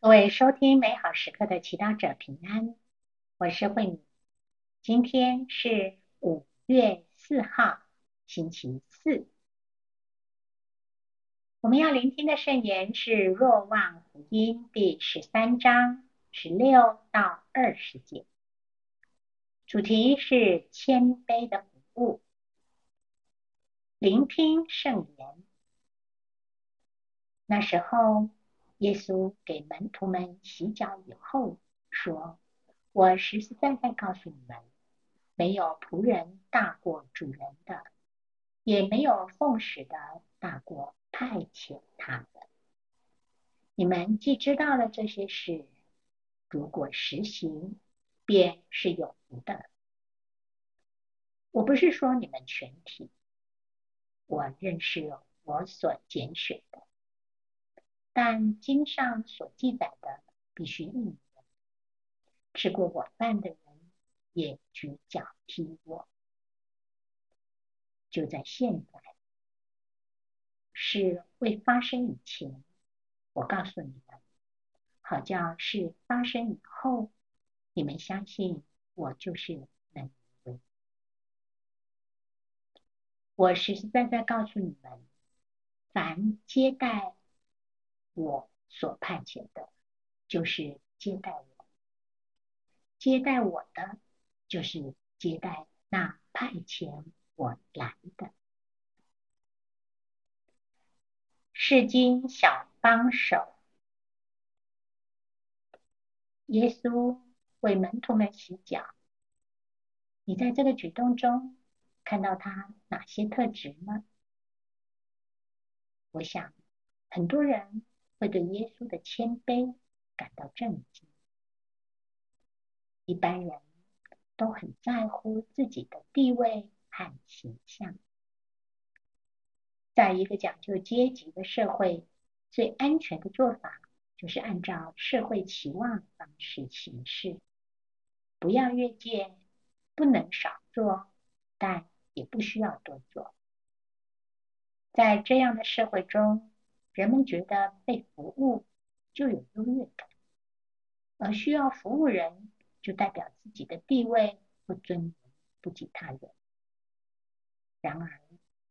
各位收听美好时刻的祈祷者平安，我是慧敏。今天是五月四号，星期四。我们要聆听的圣言是《若望福音》第十三章十六到二十节，主题是谦卑的服务。聆听圣言。那时候。耶稣给门徒们洗脚以后，说：“我实实在在告诉你们，没有仆人大过主人的，也没有奉使的大过派遣他的。你们既知道了这些事，如果实行，便是有福的。我不是说你们全体，我认识我所拣选的。”但经上所记载的必须应验。吃过晚饭的人也举脚踢我。就在现在，事未发生以前，我告诉你们，好叫是发生以后，你们相信我就是那一位。我实实在在告诉你们，凡接待。我所派遣的，就是接待我；接待我的，就是接待那派遣我来的。世经小帮手，耶稣为门徒们洗脚。你在这个举动中看到他哪些特质吗？我想，很多人。会对耶稣的谦卑感到震惊。一般人都很在乎自己的地位和形象。在一个讲究阶级的社会，最安全的做法就是按照社会期望的方式行事，不要越界，不能少做，但也不需要多做。在这样的社会中，人们觉得被服务就有优越感，而需要服务人就代表自己的地位不尊严不及他人。然而，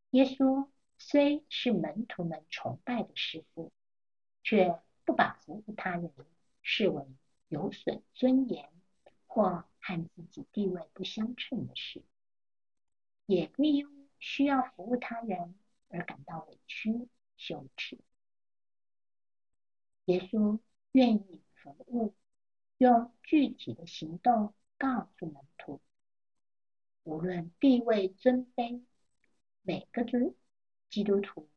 耶稣虽是门徒们崇拜的师傅，却不把服务他人视为有损尊严或和自己地位不相称的事，也不因需要服务他人而感到委屈羞耻。耶稣愿意服务，用具体的行动告诉门徒：无论地位尊卑，每个基督徒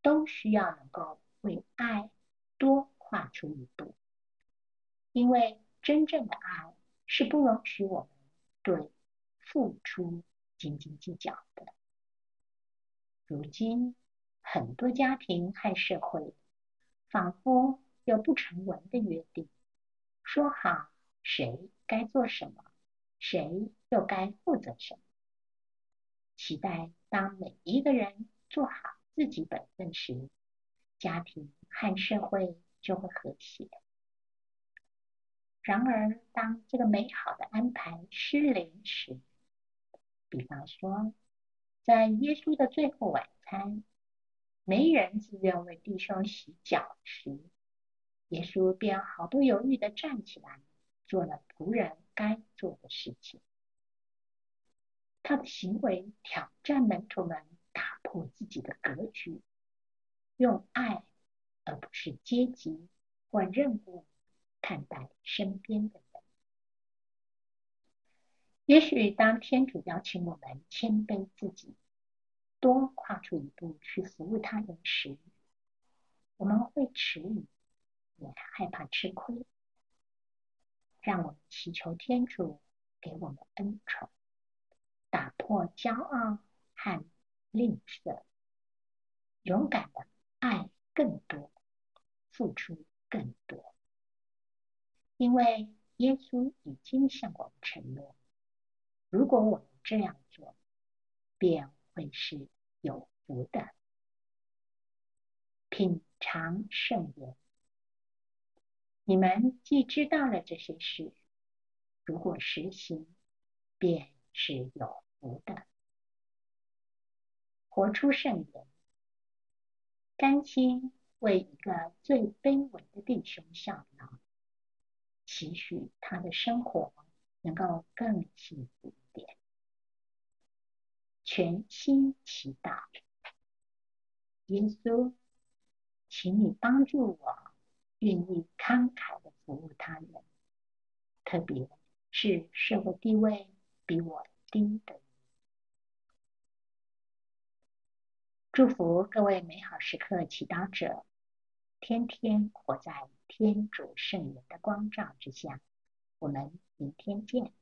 都需要能够为爱多跨出一步，因为真正的爱是不容许我们对付出斤斤计较的。如今，很多家庭和社会仿佛有不成文的约定，说好谁该做什么，谁又该负责什么。期待当每一个人做好自己本分时，家庭和社会就会和谐。然而，当这个美好的安排失灵时，比方说，在耶稣的最后晚餐，没人自愿为弟兄洗脚时，耶稣便毫不犹豫地站起来，做了仆人该做的事情。他的行为挑战门徒们打破自己的格局，用爱而不是阶级或任务看待身边的人。也许当天主邀请我们谦卑自己，多跨出一步去服务他人时，我们会迟疑。也害怕吃亏，让我们祈求天主给我们恩宠，打破骄傲和吝啬，勇敢的爱更多，付出更多。因为耶稣已经向我们承诺，如果我们这样做，便会是有福的。品尝圣言。你们既知道了这些事，如果实行，便是有福的。活出圣言，甘心为一个最卑微的弟兄效劳，期许他的生活能够更幸福一点。全心祈祷，耶稣，请你帮助我，愿意慷慨地服务他人，特别是社会地位比我低的人。祝福各位美好时刻祈祷者，天天活在天主圣言的光照之下。我们明天见。